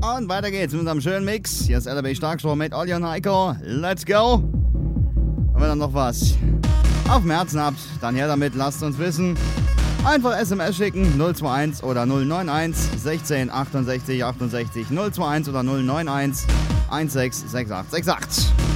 Und weiter geht's mit unserem schönen Mix. Hier ist LB Starkshow mit Olli und Heiko. Let's go! Und wenn ihr noch was auf dem Herzen habt, dann her damit, lasst uns wissen. Einfach SMS schicken 021 oder 091 16 68 68 021 oder 091 16 68 68.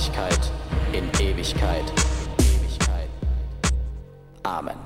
Herrlichkeit in Ewigkeit. Amen.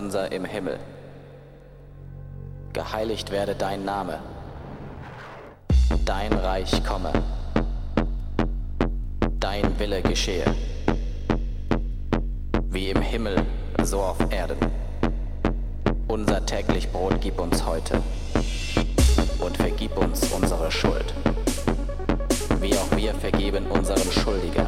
Unser im Himmel. Geheiligt werde dein Name. Dein Reich komme. Dein Wille geschehe. Wie im Himmel, so auf Erden. Unser täglich Brot gib uns heute. Und vergib uns unsere Schuld. Wie auch wir vergeben unseren Schuldigern.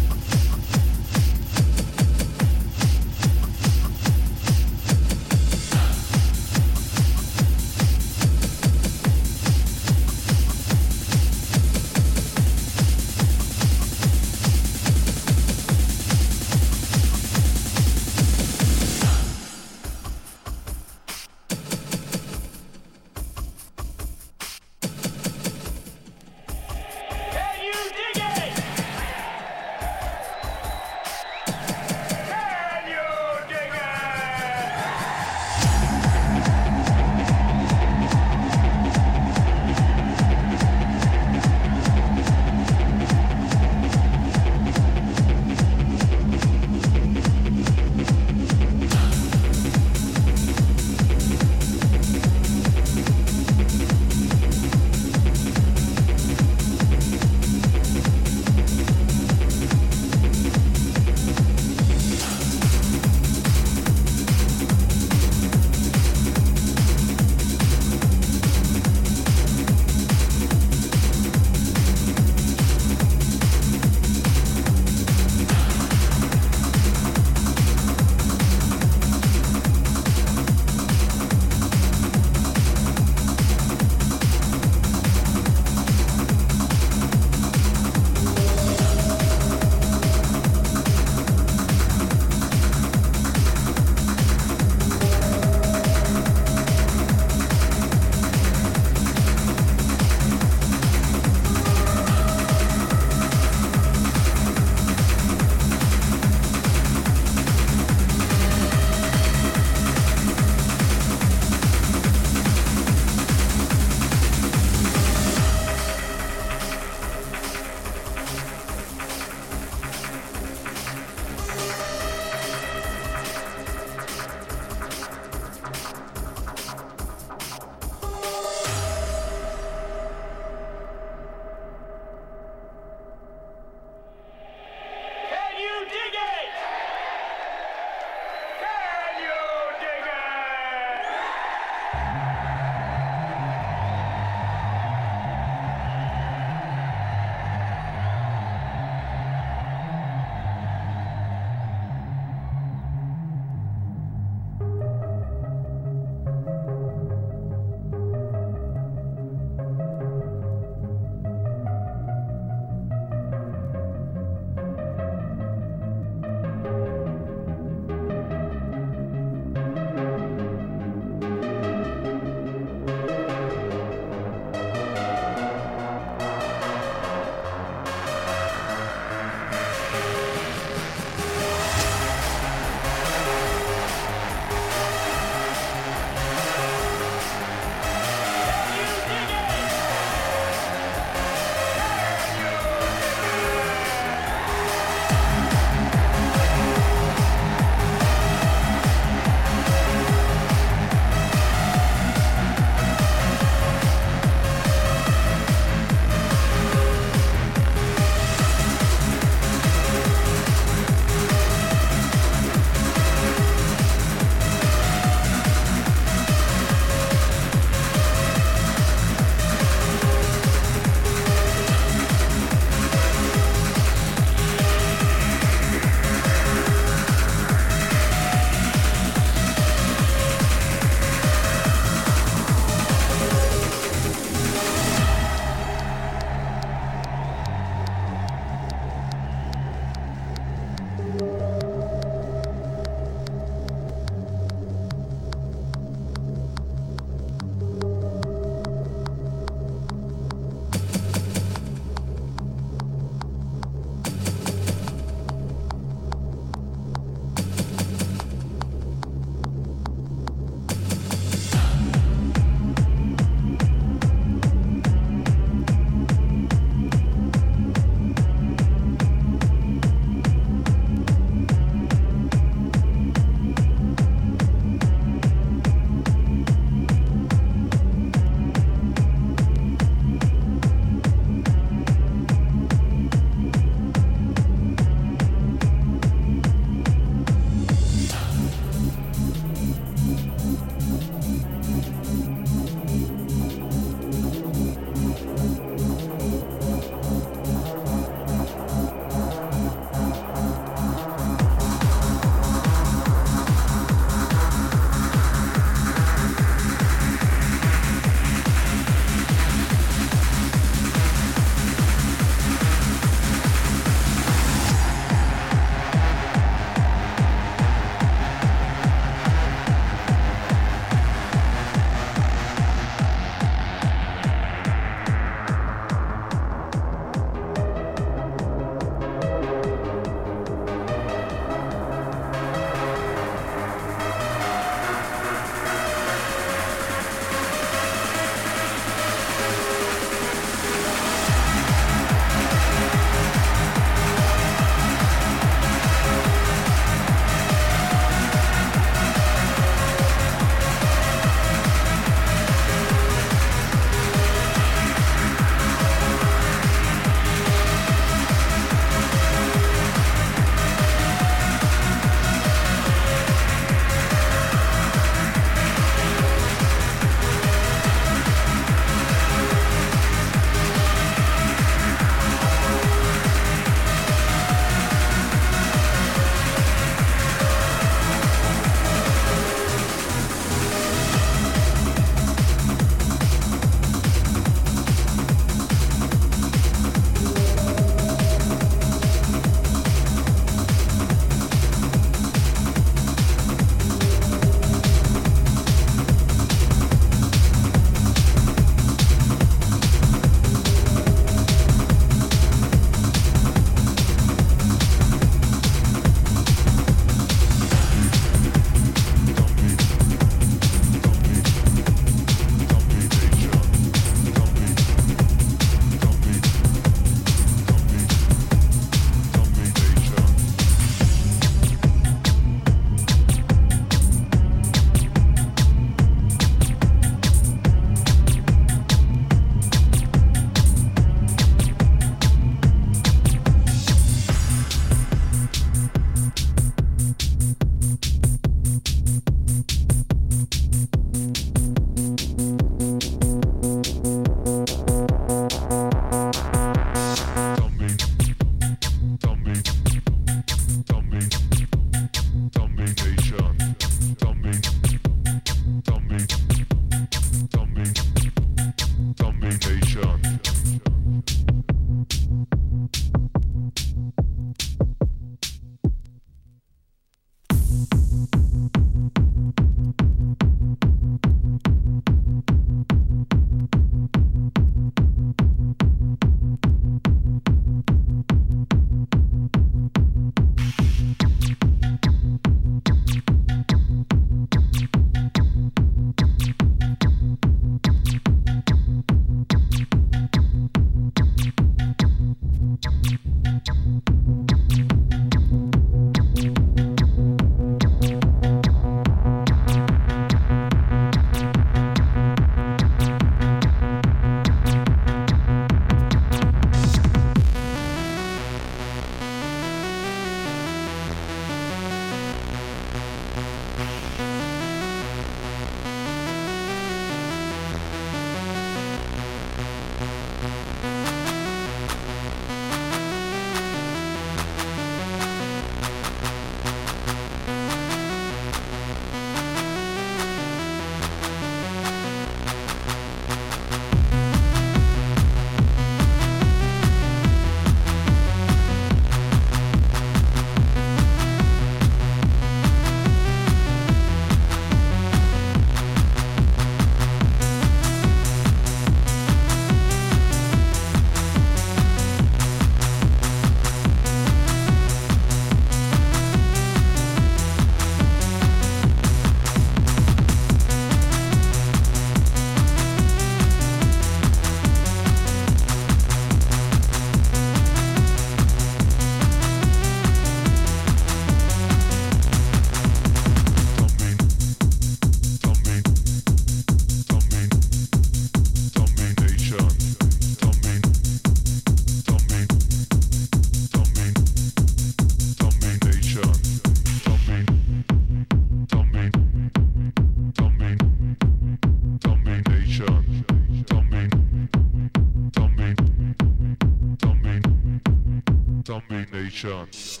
chance.